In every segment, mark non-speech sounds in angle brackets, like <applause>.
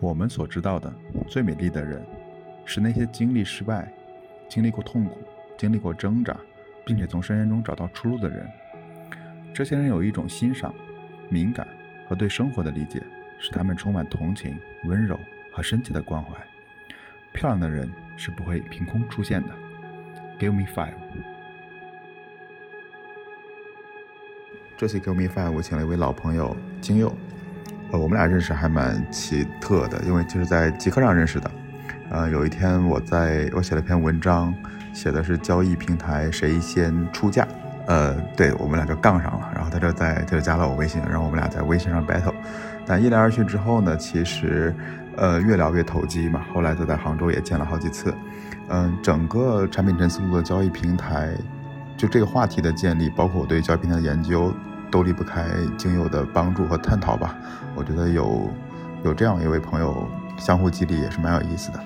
我们所知道的最美丽的人，是那些经历失败、经历过痛苦、经历过挣扎，并且从深渊中找到出路的人。这些人有一种欣赏、敏感和对生活的理解，使他们充满同情、温柔和深切的关怀。漂亮的人是不会凭空出现的。Give me five。这期 Give me five，我请了一位老朋友金佑。呃，我们俩认识还蛮奇特的，因为就是在极客上认识的。呃，有一天我在我写了篇文章，写的是交易平台谁先出价。呃，对我们俩就杠上了，然后他就在他就加了我微信，然后我们俩在微信上 battle。但一来二去之后呢，其实呃越聊越投机嘛。后来就在杭州也见了好几次。嗯，整个产品陈思路的交易平台，就这个话题的建立，包括我对交易平台的研究。都离不开精友的帮助和探讨吧。我觉得有有这样一位朋友相互激励也是蛮有意思的。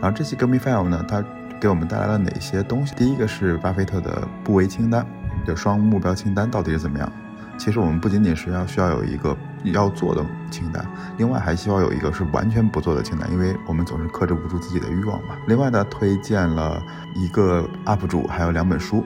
然后这期 Give Me Five 呢，它给我们带来了哪些东西？第一个是巴菲特的不为清单，就双目标清单到底是怎么样？其实我们不仅仅是要需要有一个要做的清单，另外还希望有一个是完全不做的清单，因为我们总是克制不住自己的欲望嘛。另外呢，推荐了一个 UP 主，还有两本书。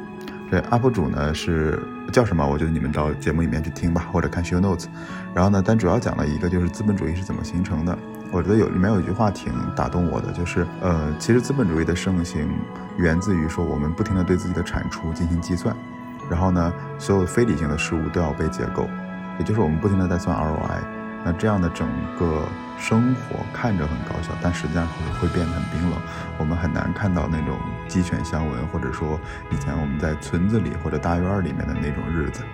这 UP 主呢是叫什么？我觉得你们到节目里面去听吧，或者看 show notes。然后呢，但主要讲了一个就是资本主义是怎么形成的。我觉得有里面有一句话挺打动我的，就是呃，其实资本主义的盛行源自于说我们不停的对自己的产出进行计算，然后呢，所有非理性的事物都要被结构，也就是我们不停的在算 ROI。那这样的整个生活看着很高效，但实际上会会变得很冰冷。我们很难看到那种鸡犬相闻，或者说以前我们在村子里或者大院里面的那种日子。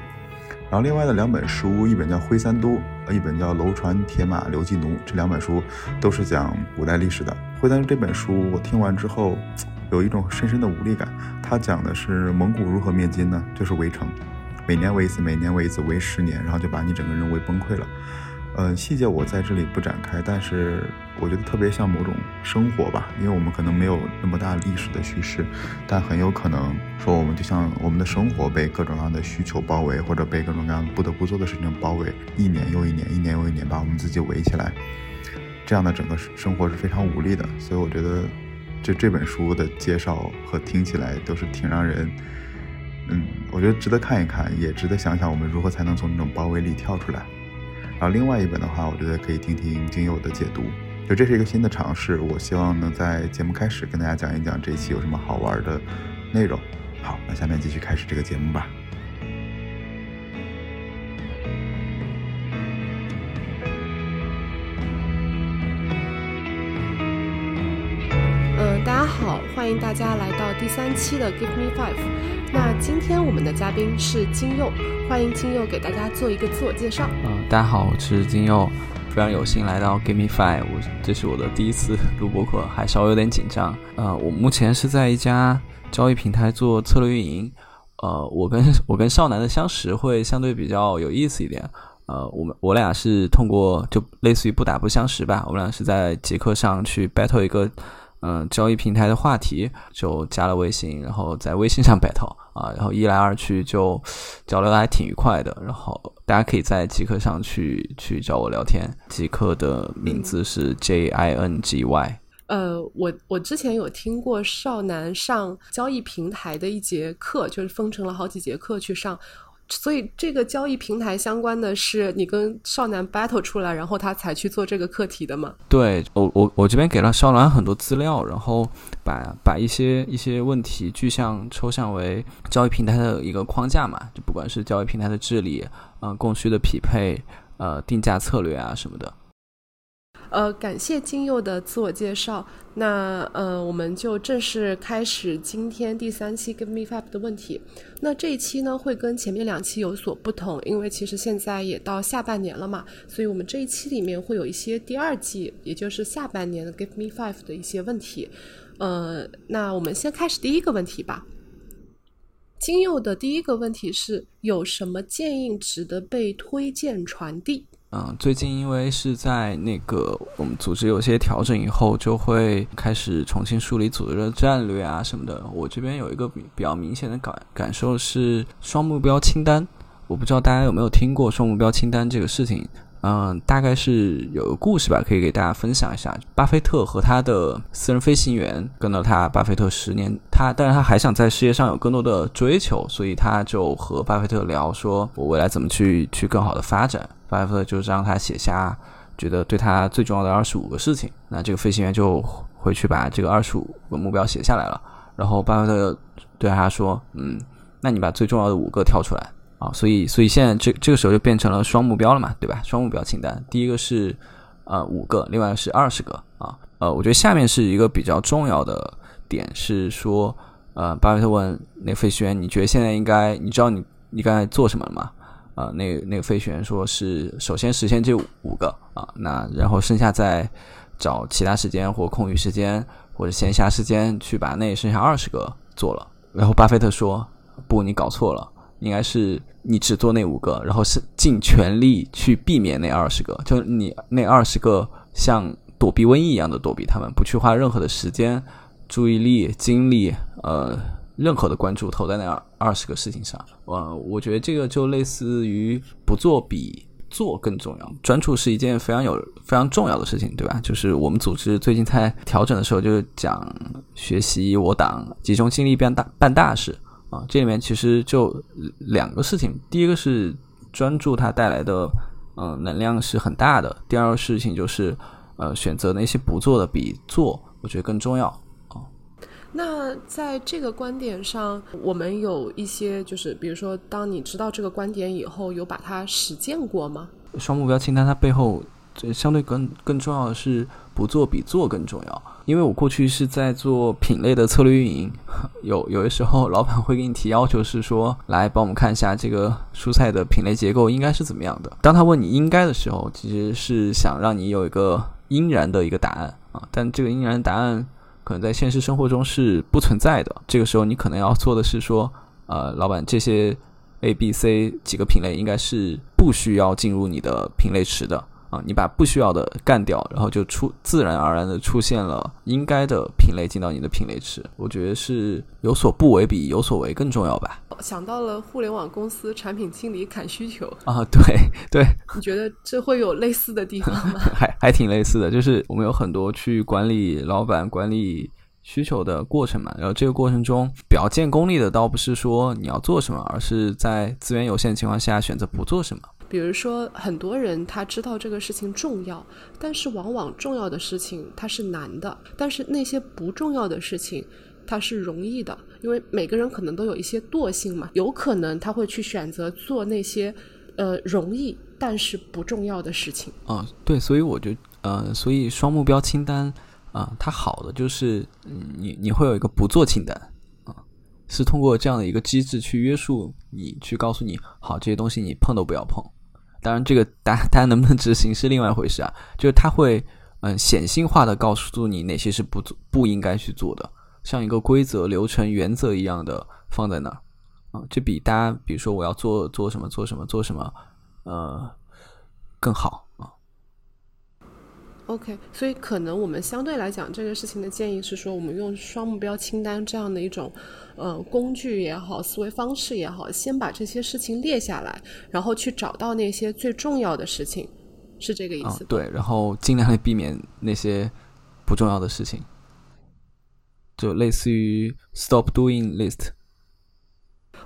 然后另外的两本书，一本叫《灰三都》，一本叫《楼船铁马刘季奴》。这两本书都是讲古代历史的。《灰三都》这本书我听完之后，有一种深深的无力感。它讲的是蒙古如何灭金呢？就是围城，每年围一次，每年围一次，围十年，然后就把你整个人围崩溃了。嗯，细节我在这里不展开，但是我觉得特别像某种生活吧，因为我们可能没有那么大历史的叙事，但很有可能说我们就像我们的生活被各种各样的需求包围，或者被各种各样不得不做的事情包围，一年又一年，一年又一年把我们自己围起来，这样的整个生活是非常无力的。所以我觉得，就这本书的介绍和听起来都是挺让人，嗯，我觉得值得看一看，也值得想想我们如何才能从这种包围里跳出来。然后另外一本的话，我觉得可以听听精友的解读，就这是一个新的尝试。我希望能在节目开始跟大家讲一讲这一期有什么好玩的内容。好，那下面继续开始这个节目吧。嗯，大家好，欢迎大家来到第三期的 Give Me Five。那今天我们的嘉宾是金佑。欢迎金佑给大家做一个自我介绍。大家好，我是金佑，非常有幸来到 Give Me Five，我这是我的第一次录播课，还稍微有点紧张。呃，我目前是在一家交易平台做策略运营。呃，我跟 <laughs> 我跟少南的相识会相对比较有意思一点。呃，我们我俩是通过就类似于不打不相识吧，我们俩是在极客上去 battle 一个。嗯，交易平台的话题就加了微信，然后在微信上 battle 啊，然后一来二去就交流的还挺愉快的。然后大家可以在极客上去去找我聊天，极客的名字是 J I N G Y。呃，我我之前有听过少男上交易平台的一节课，就是分成了好几节课去上。所以这个交易平台相关的是你跟少男 battle 出来，然后他才去做这个课题的吗？对我我我这边给了少男很多资料，然后把把一些一些问题具象抽象为交易平台的一个框架嘛，就不管是交易平台的治理，呃，供需的匹配，呃，定价策略啊什么的。呃，感谢金佑的自我介绍。那呃，我们就正式开始今天第三期 Give Me Five 的问题。那这一期呢，会跟前面两期有所不同，因为其实现在也到下半年了嘛，所以我们这一期里面会有一些第二季，也就是下半年的 Give Me Five 的一些问题。呃，那我们先开始第一个问题吧。金佑的第一个问题是有什么建议值得被推荐传递？嗯，最近因为是在那个我们组织有些调整以后，就会开始重新梳理组织的战略啊什么的。我这边有一个比比较明显的感感受是双目标清单。我不知道大家有没有听过双目标清单这个事情。嗯，大概是有个故事吧，可以给大家分享一下。巴菲特和他的私人飞行员跟了他，巴菲特十年，他但是他还想在事业上有更多的追求，所以他就和巴菲特聊，说我未来怎么去去更好的发展。巴菲特就是让他写下觉得对他最重要的二十五个事情，那这个飞行员就回去把这个二十五个目标写下来了。然后巴菲特对他说：“嗯，那你把最重要的五个挑出来。”啊，所以所以现在这这个时候就变成了双目标了嘛，对吧？双目标清单，第一个是呃五个，另外是二十个啊。呃，我觉得下面是一个比较重要的点是说，呃，巴菲特问那个飞行员，你觉得现在应该，你知道你你刚才做什么了吗？啊，那那个飞行员说是首先实现这五个啊，那然后剩下再找其他时间或空余时间或者闲暇时间去把那剩下二十个做了。然后巴菲特说，不，你搞错了。应该是你只做那五个，然后是尽全力去避免那二十个，就你那二十个像躲避瘟疫一样的躲避他们，不去花任何的时间、注意力、精力，呃，任何的关注投在那二二十个事情上。呃，我觉得这个就类似于不做比做更重要，专注是一件非常有非常重要的事情，对吧？就是我们组织最近在调整的时候，就是讲学习我党，集中精力办大办大事。啊，这里面其实就两个事情，第一个是专注它带来的嗯能量是很大的，第二个事情就是呃选择那些不做的比做我觉得更重要啊。那在这个观点上，我们有一些就是比如说，当你知道这个观点以后，有把它实践过吗？双目标清单它背后。这相对更更重要的是，不做比做更重要。因为我过去是在做品类的策略运营，<laughs> 有有的时候老板会给你提要求，是说来帮我们看一下这个蔬菜的品类结构应该是怎么样的。当他问你应该的时候，其实是想让你有一个应然的一个答案啊。但这个应然答案可能在现实生活中是不存在的。这个时候你可能要做的是说，呃，老板这些 A、B、C 几个品类应该是不需要进入你的品类池的。啊，你把不需要的干掉，然后就出自然而然的出现了应该的品类进到你的品类池。我觉得是有所不为比有所为更重要吧。想到了互联网公司产品经理砍需求啊，对对。你觉得这会有类似的地方吗？<laughs> 还还挺类似的，就是我们有很多去管理老板管理需求的过程嘛。然后这个过程中表见功力的，倒不是说你要做什么，而是在资源有限的情况下选择不做什么。比如说，很多人他知道这个事情重要，但是往往重要的事情它是难的，但是那些不重要的事情它是容易的，因为每个人可能都有一些惰性嘛，有可能他会去选择做那些呃容易但是不重要的事情。啊，对，所以我就呃，所以双目标清单啊，它好的就是你你会有一个不做清单啊，是通过这样的一个机制去约束你，去告诉你，好，这些东西你碰都不要碰。当然，这个大大家能不能执行是另外一回事啊。<laughs> 就是它会嗯显性化的告诉你哪些是不做不应该去做的，像一个规则、流程、原则一样的放在那儿啊，就比大家比如说我要做做什么做什么做什么呃更好。OK，所以可能我们相对来讲，这个事情的建议是说，我们用双目标清单这样的一种，呃，工具也好，思维方式也好，先把这些事情列下来，然后去找到那些最重要的事情，是这个意思。对，然后尽量的避免那些不重要的事情，就类似于 stop doing list。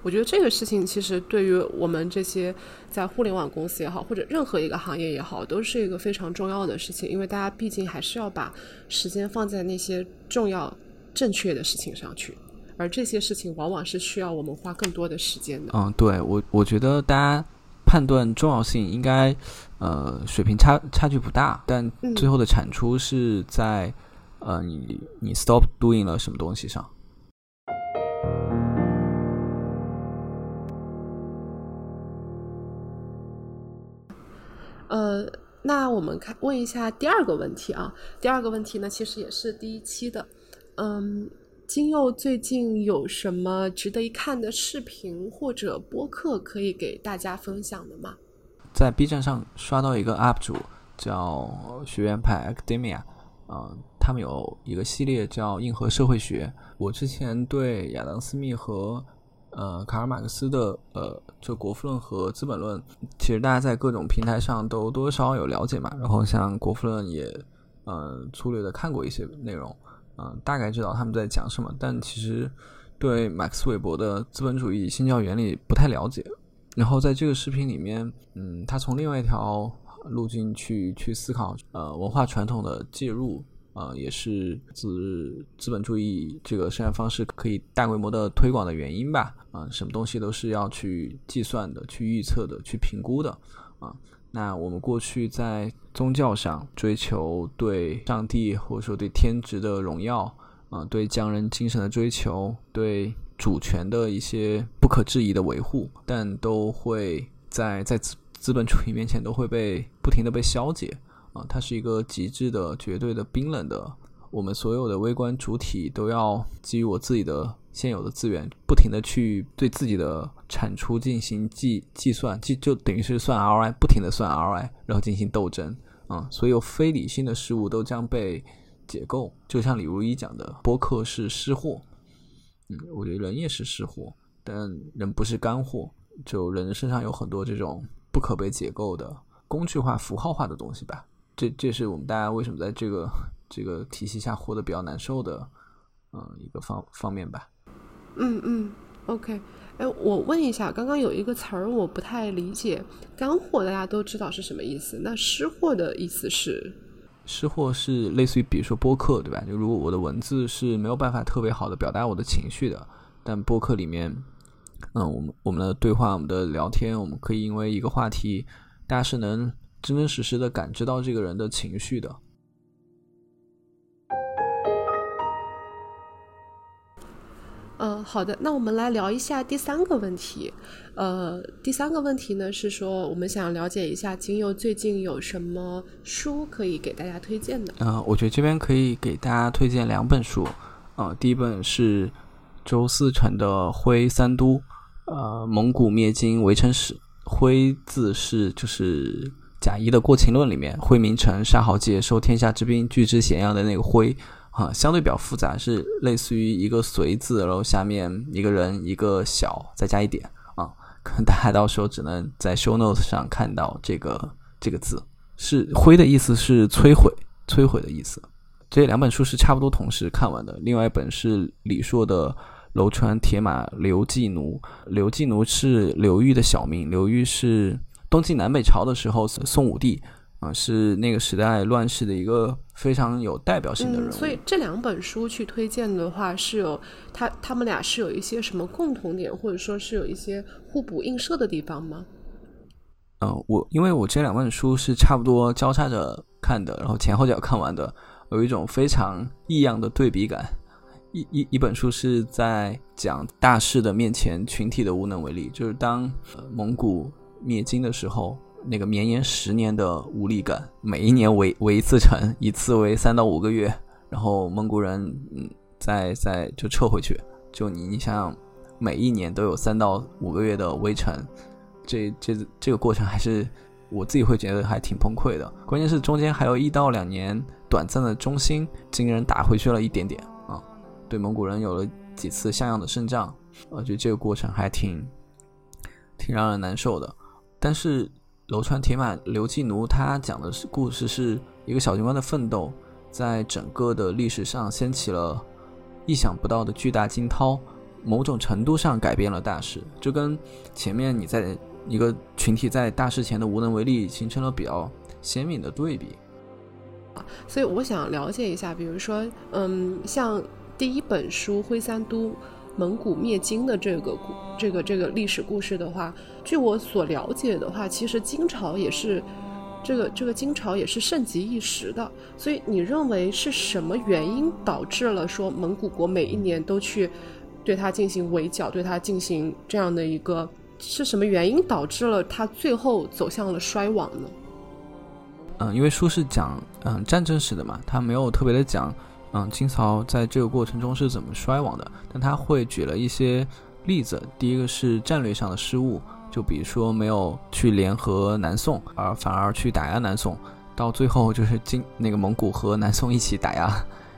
我觉得这个事情其实对于我们这些在互联网公司也好，或者任何一个行业也好，都是一个非常重要的事情，因为大家毕竟还是要把时间放在那些重要、正确的事情上去，而这些事情往往是需要我们花更多的时间的。嗯，对我，我觉得大家判断重要性应该，呃，水平差差距不大，但最后的产出是在呃，你你 stop doing 了什么东西上。呃，那我们看问一下第二个问题啊。第二个问题呢，其实也是第一期的。嗯，金佑最近有什么值得一看的视频或者播客可以给大家分享的吗？在 B 站上刷到一个 UP 主叫学院派 Academia，嗯，他们有一个系列叫硬核社会学。我之前对亚当斯密和呃，卡尔马克思的呃，就《国富论》和《资本论》，其实大家在各种平台上都多少少有了解嘛。然后像《国富论》也呃粗略的看过一些内容，嗯，大概知道他们在讲什么，但其实对马克思韦伯的资本主义新教原理不太了解。然后在这个视频里面，嗯，他从另外一条路径去去思考，呃，文化传统的介入。啊，也是资资本主义这个生产方式可以大规模的推广的原因吧。啊，什么东西都是要去计算的、去预测的、去评估的。啊，那我们过去在宗教上追求对上帝或者说对天职的荣耀，啊，对匠人精神的追求，对主权的一些不可质疑的维护，但都会在在资资本主义面前都会被不停的被消解。啊，它是一个极致的、绝对的、冰冷的。我们所有的微观主体都要基于我自己的现有的资源，不停的去对自己的产出进行计计算，计就等于是算 ROI，不停的算 ROI，然后进行斗争。啊，所有非理性的事物都将被解构。就像李如一讲的，播客是湿货。嗯，我觉得人也是湿货，但人不是干货。就人身上有很多这种不可被解构的工具化、符号化的东西吧。这这是我们大家为什么在这个这个体系下活得比较难受的，嗯，一个方方面吧。嗯嗯，OK，哎，我问一下，刚刚有一个词儿我不太理解，干货大家都知道是什么意思，那湿货的意思是？湿货是类似于比如说播客对吧？就如果我的文字是没有办法特别好的表达我的情绪的，但播客里面，嗯，我们我们的对话、我们的聊天，我们可以因为一个话题，大家是能。真真实实的感知到这个人的情绪的。嗯，好的，那我们来聊一下第三个问题。呃，第三个问题呢是说，我们想了解一下金佑最近有什么书可以给大家推荐的。嗯，我觉得这边可以给大家推荐两本书。呃，第一本是周思成的《徽三都》，呃，蒙古灭金围城史。徽字是就是。贾谊的《过秦论》里面，徽名臣，杀豪杰，收天下之兵，拒之咸阳的那个徽，啊，相对比较复杂，是类似于一个随字，然后下面一个人，一个小，再加一点，啊，可能大家到时候只能在 show notes 上看到这个这个字，是徽的意思是摧毁，摧毁的意思。这两本书是差不多同时看完的。另外一本是李硕的《楼船铁马刘季奴》，刘季奴是刘裕的小名，刘裕是。东晋南北朝的时候，宋武帝啊是那个时代乱世的一个非常有代表性的人物。所以这两本书去推荐的话，是有他他们俩是有一些什么共同点，或者说是有一些互补映射的地方吗？嗯，我因为我这两本书是差不多交叉着看的，然后前后脚看完的，有一种非常异样的对比感。一一一本书是在讲大势的面前群体的无能为力，就是当蒙古。灭金的时候，那个绵延十年的无力感，每一年围围一次城，一次围三到五个月，然后蒙古人嗯再再就撤回去，就你你想想，每一年都有三到五个月的围城，这这这个过程还是我自己会觉得还挺崩溃的。关键是中间还有一到两年短暂的中心，金人打回去了一点点啊，对蒙古人有了几次像样的胜仗，我觉得这个过程还挺挺让人难受的。但是楼川铁马刘季奴他讲的是故事，是一个小军官的奋斗，在整个的历史上掀起了意想不到的巨大惊涛，某种程度上改变了大事，就跟前面你在一个群体在大事前的无能为力形成了比较鲜明的对比。所以我想了解一下，比如说，嗯，像第一本书《徽三都》。蒙古灭金的这个故，这个这个历史故事的话，据我所了解的话，其实金朝也是，这个这个金朝也是盛极一时的。所以你认为是什么原因导致了说蒙古国每一年都去对它进行围剿，对它进行这样的一个是什么原因导致了它最后走向了衰亡呢？嗯，因为书是讲嗯战争史的嘛，它没有特别的讲。嗯，清朝在这个过程中是怎么衰亡的？但他会举了一些例子。第一个是战略上的失误，就比如说没有去联合南宋，而反而去打压南宋，到最后就是金那个蒙古和南宋一起打压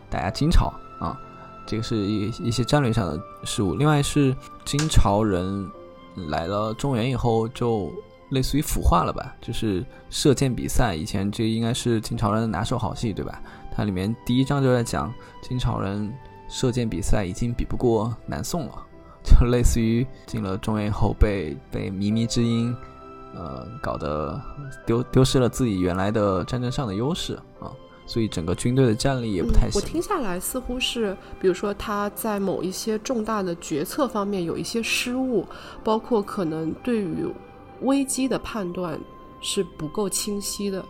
打压金朝啊。这个是一一些战略上的失误。另外是金朝人来了中原以后，就类似于腐化了吧，就是射箭比赛。以前这应该是金朝人的拿手好戏，对吧？它里面第一章就在讲金朝人射箭比赛已经比不过南宋了，就类似于进了中原以后被被靡靡之音，呃，搞得丢丢失了自己原来的战争上的优势啊。所以整个军队的战力也不太行。我听下来似乎是，比如说他在某一些重大的决策方面有一些失误，包括可能对于危机的判断是不够清晰的，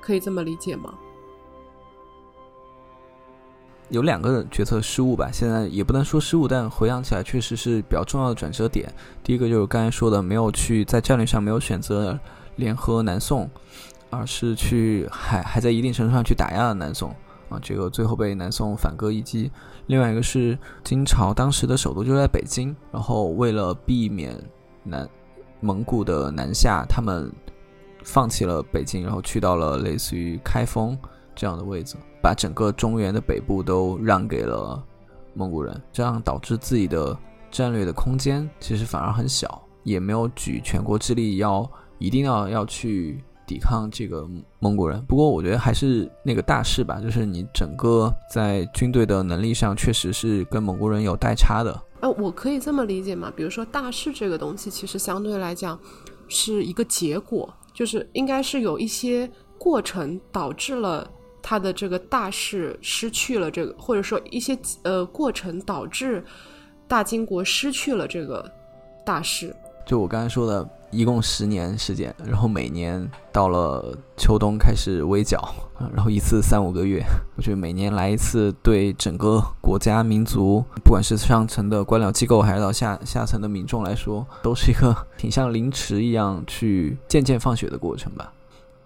可以这么理解吗？有两个决策失误吧，现在也不能说失误，但回想起来确实是比较重要的转折点。第一个就是刚才说的，没有去在战略上没有选择联合南宋。而是去还 <laughs> 还在一定程度上去打压了南宋啊，这个最后被南宋反戈一击。另外一个是金朝当时的首都就在北京，然后为了避免南蒙古的南下，他们放弃了北京，然后去到了类似于开封这样的位置，把整个中原的北部都让给了蒙古人，这样导致自己的战略的空间其实反而很小，也没有举全国之力要一定要要去。抵抗这个蒙古人，不过我觉得还是那个大势吧，就是你整个在军队的能力上，确实是跟蒙古人有代差的。呃，我可以这么理解吗？比如说大势这个东西，其实相对来讲是一个结果，就是应该是有一些过程导致了他的这个大势失去了这个，或者说一些呃过程导致大金国失去了这个大势。就我刚才说的。一共十年时间，然后每年到了秋冬开始围剿，然后一次三五个月。我觉得每年来一次，对整个国家民族，不管是上层的官僚机构，还是到下下层的民众来说，都是一个挺像凌迟一样去渐渐放血的过程吧。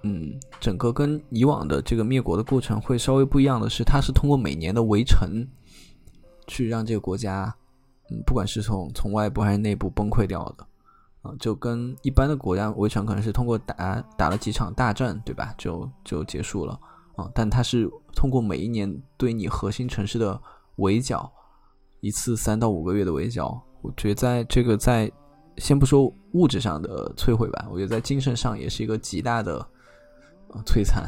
嗯，整个跟以往的这个灭国的过程会稍微不一样的是，它是通过每年的围城，去让这个国家，嗯，不管是从从外部还是内部崩溃掉的。啊就跟一般的国家围城可能是通过打打了几场大战，对吧？就就结束了啊。但它是通过每一年对你核心城市的围剿，一次三到五个月的围剿。我觉得在这个在先不说物质上的摧毁吧，我觉得在精神上也是一个极大的摧残。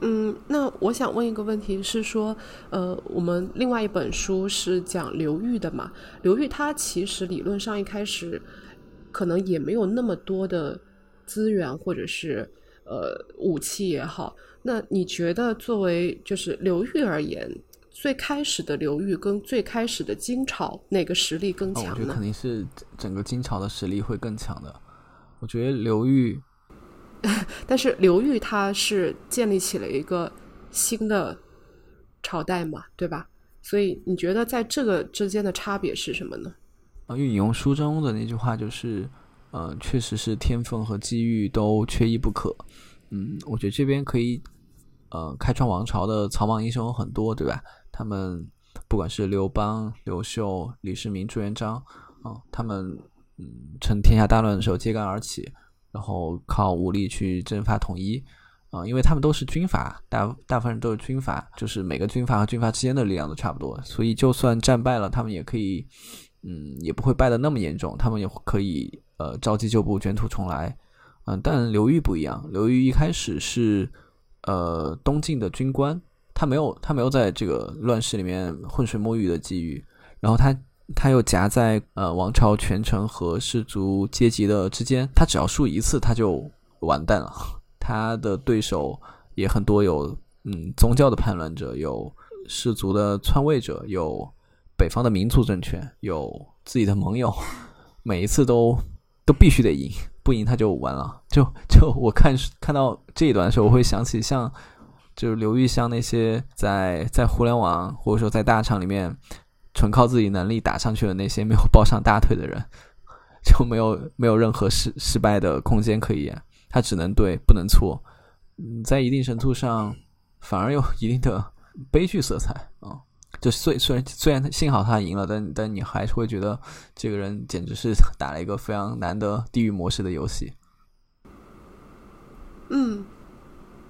嗯，那我想问一个问题是说，呃，我们另外一本书是讲刘裕的嘛？刘裕他其实理论上一开始。可能也没有那么多的资源，或者是呃武器也好。那你觉得作为就是刘裕而言，最开始的刘裕跟最开始的金朝哪个实力更强呢？我觉得肯定是整个金朝的实力会更强的。我觉得刘裕，<laughs> 但是刘裕他是建立起了一个新的朝代嘛，对吧？所以你觉得在这个之间的差别是什么呢？啊，引用书中的那句话就是，呃，确实是天分和机遇都缺一不可。嗯，我觉得这边可以，呃，开创王朝的草莽英雄很多，对吧？他们不管是刘邦、刘秀、李世民、朱元璋，啊，他们嗯，趁天下大乱的时候揭竿而起，然后靠武力去征伐统一，啊，因为他们都是军阀，大大部分人都是军阀，就是每个军阀和军阀之间的力量都差不多，所以就算战败了，他们也可以。嗯，也不会败得那么严重，他们也可以呃召集旧部卷土重来，嗯，但刘裕不一样，刘裕一开始是呃东晋的军官，他没有他没有在这个乱世里面浑水摸鱼的机遇，然后他他又夹在呃王朝权臣和氏族阶级的之间，他只要输一次他就完蛋了，他的对手也很多，有嗯宗教的叛乱者，有氏族的篡位者，有。北方的民族政权有自己的盟友，<laughs> 每一次都都必须得赢，不赢他就完了。就就我看看到这一段的时候，我会想起像就是刘玉香那些在在互联网或者说在大厂里面纯靠自己能力打上去的那些没有抱上大腿的人，就没有没有任何失失败的空间可言，他只能对不能错。嗯，在一定程度上反而有一定的悲剧色彩啊。就虽虽然虽然幸好他赢了，但但你还是会觉得这个人简直是打了一个非常难的地狱模式的游戏。嗯，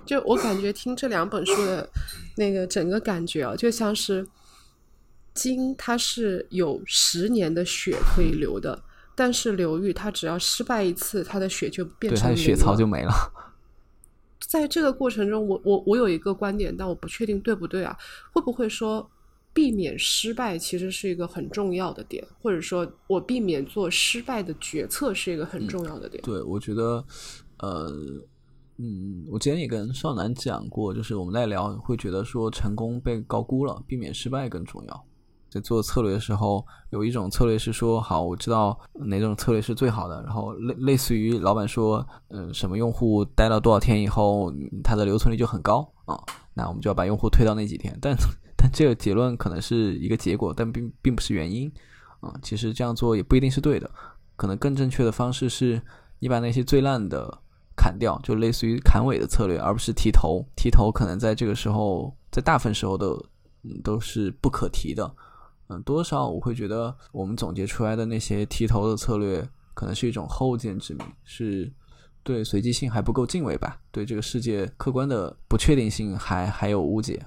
就我感觉听这两本书的那个整个感觉啊，就像是金它是有十年的血可以流的，但是刘玉他只要失败一次，他的血就变成他的血槽就没了。在这个过程中，我我我有一个观点，但我不确定对不对啊？会不会说避免失败其实是一个很重要的点，或者说我避免做失败的决策是一个很重要的点？对，我觉得，呃，嗯，我之前也跟少南讲过，就是我们在聊，会觉得说成功被高估了，避免失败更重要。在做策略的时候，有一种策略是说，好，我知道哪种策略是最好的。然后类类似于老板说，嗯，什么用户待了多少天以后，他的留存率就很高啊，那我们就要把用户推到那几天。但 <laughs> 但这个结论可能是一个结果，但并并不是原因啊。其实这样做也不一定是对的，可能更正确的方式是你把那些最烂的砍掉，就类似于砍尾的策略，而不是提头。提头可能在这个时候，在大部分时候都都是不可提的。嗯，多少我会觉得我们总结出来的那些提头的策略，可能是一种后见之明，是对随机性还不够敬畏吧，对这个世界客观的不确定性还还有误解。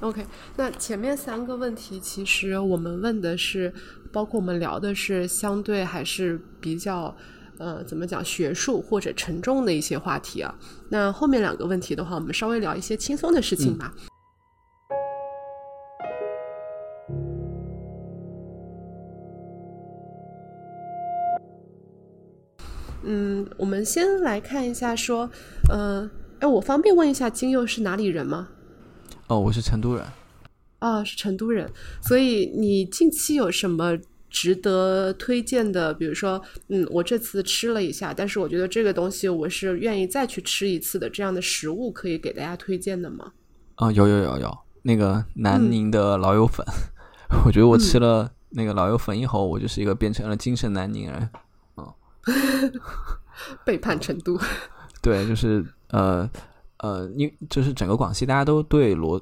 OK，那前面三个问题其实我们问的是，包括我们聊的是相对还是比较呃怎么讲学术或者沉重的一些话题啊。那后面两个问题的话，我们稍微聊一些轻松的事情吧。嗯，我们先来看一下，说，呃，哎，我方便问一下，金佑是哪里人吗？哦，我是成都人。啊，是成都人，所以你近期有什么值得推荐的？比如说，嗯，我这次吃了一下，但是我觉得这个东西我是愿意再去吃一次的，这样的食物可以给大家推荐的吗？啊，有有有有，那个南宁的老友粉，我觉得我吃了那个老友粉以后，我就是一个变成了精神南宁人。<laughs> 背叛成都，<laughs> 对，就是呃呃，因为就是整个广西，大家都对螺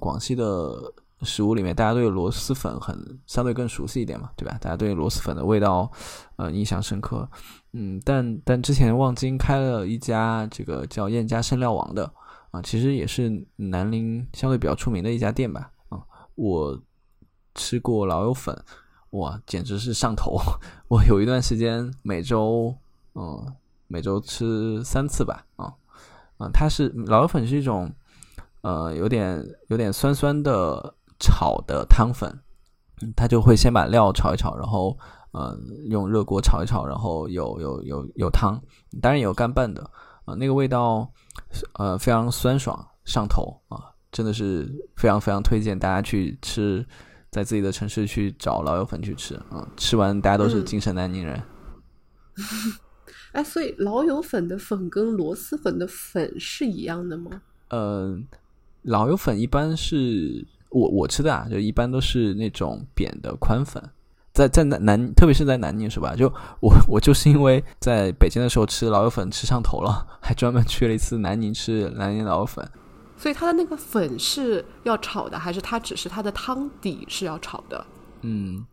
广西的食物里面，大家对螺蛳粉很相对更熟悉一点嘛，对吧？大家对螺蛳粉的味道呃印象深刻，嗯，但但之前望京开了一家这个叫燕家生料王的啊，其实也是南宁相对比较出名的一家店吧，啊，我吃过老友粉。哇，简直是上头！<laughs> 我有一段时间每周，嗯，每周吃三次吧，啊，啊，它是老友粉是一种，呃，有点有点酸酸的炒的汤粉，它就会先把料炒一炒，然后，嗯，用热锅炒一炒，然后有有有有汤，当然也有干拌的，啊，那个味道，呃，非常酸爽上头啊，真的是非常非常推荐大家去吃。在自己的城市去找老友粉去吃，啊，吃完大家都是精神南宁人。<laughs> 哎，所以老友粉的粉跟螺蛳粉的粉是一样的吗？嗯，老友粉一般是我我吃的啊，就一般都是那种扁的宽粉。在在南南，特别是在南宁是吧？就我我就是因为在北京的时候吃老友粉吃上头了，还专门去了一次南宁吃南宁老友粉。所以它的那个粉是要炒的，还是它只是它的汤底是要炒的？嗯，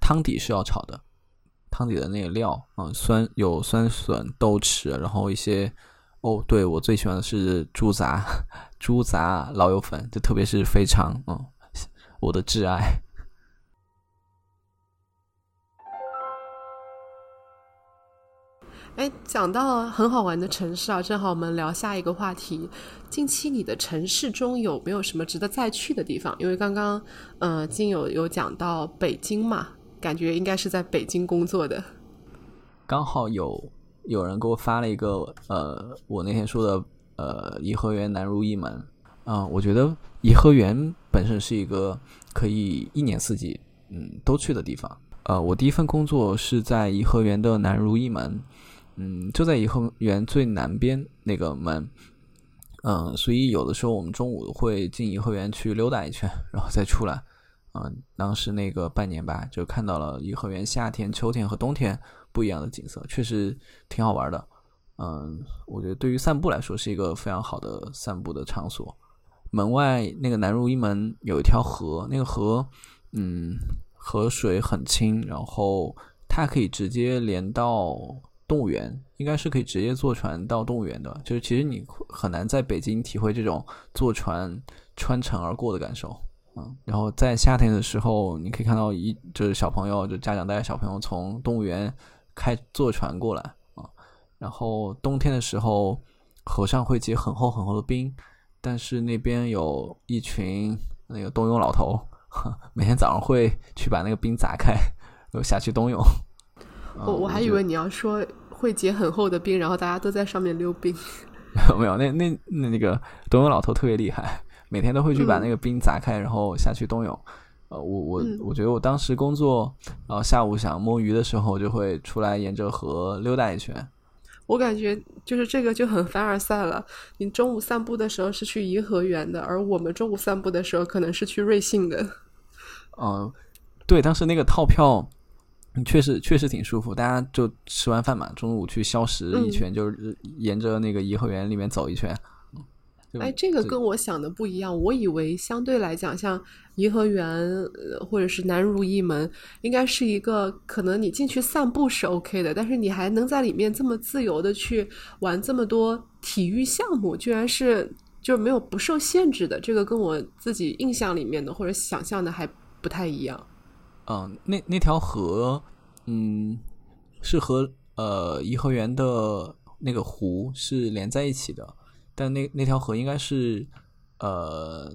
汤底是要炒的，汤底的那个料啊，酸有酸笋、豆豉，然后一些哦，对我最喜欢的是猪杂，<laughs> 猪杂老友粉，就特别是肥肠，嗯，我的挚爱。哎，讲到很好玩的城市啊，正好我们聊下一个话题。近期你的城市中有没有什么值得再去的地方？因为刚刚，呃，金友有讲到北京嘛，感觉应该是在北京工作的。刚好有有人给我发了一个，呃，我那天说的，呃，颐和园南如意门。嗯，我觉得颐和园本身是一个可以一年四季，嗯，都去的地方。呃，我第一份工作是在颐和园的南如意门。嗯，就在颐和园最南边那个门，嗯，所以有的时候我们中午会进颐和园去溜达一圈，然后再出来。嗯，当时那个半年吧，就看到了颐和园夏天、秋天和冬天不一样的景色，确实挺好玩的。嗯，我觉得对于散步来说是一个非常好的散步的场所。门外那个南如意门有一条河，那个河，嗯，河水很清，然后它可以直接连到。动物园应该是可以直接坐船到动物园的，就是其实你很难在北京体会这种坐船穿城而过的感受。嗯，然后在夏天的时候，你可以看到一就是小朋友，就家长带着小朋友从动物园开坐船过来啊。然后冬天的时候，河上会结很厚很厚的冰，但是那边有一群那个冬泳老头，<laughs> 每天早上会去把那个冰砸开，然后下去冬泳。我我还以为你要说会结很厚的冰，然后大家都在上面溜冰。没 <laughs> 有没有，那那那那个冬泳老头特别厉害。每天都会去把那个冰砸开，然后下去冬泳。呃，我我我觉得我当时工作，然后下午想摸鱼的时候，就会出来沿着河溜达一圈。我感觉就是这个就很凡尔赛了。你中午散步的时候是去颐和园的，而我们中午散步的时候可能是去瑞幸的。嗯，<laughs> 对，当时那个套票确实确实挺舒服，大家就吃完饭嘛，中午去消食一圈，就是沿着那个颐和园里面走一圈。哎，这个跟我想的不一样。我以为相对来讲，像颐和园或者是南如意门，应该是一个可能你进去散步是 OK 的，但是你还能在里面这么自由的去玩这么多体育项目，居然是就是没有不受限制的。这个跟我自己印象里面的或者想象的还不太一样。嗯，那那条河，嗯，是和呃颐和园的那个湖是连在一起的。但那那条河应该是，呃，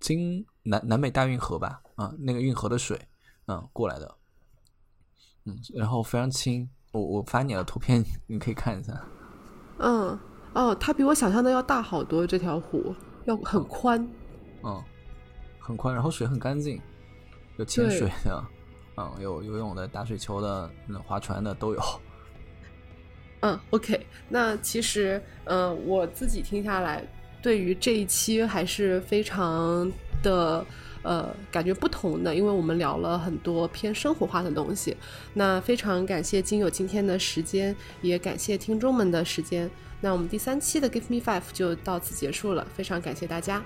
经南南北大运河吧？啊，那个运河的水，嗯，过来的，嗯，然后非常轻。我我发你的图片，你可以看一下。嗯，哦，它比我想象的要大好多。这条湖要很宽，嗯，很宽，然后水很干净，有潜水的，嗯，有游泳的、打水球的、划船的都有。嗯，OK，那其实，嗯，我自己听下来，对于这一期还是非常的，呃，感觉不同的，因为我们聊了很多偏生活化的东西。那非常感谢金友今天的时间，也感谢听众们的时间。那我们第三期的 Give Me Five 就到此结束了，非常感谢大家。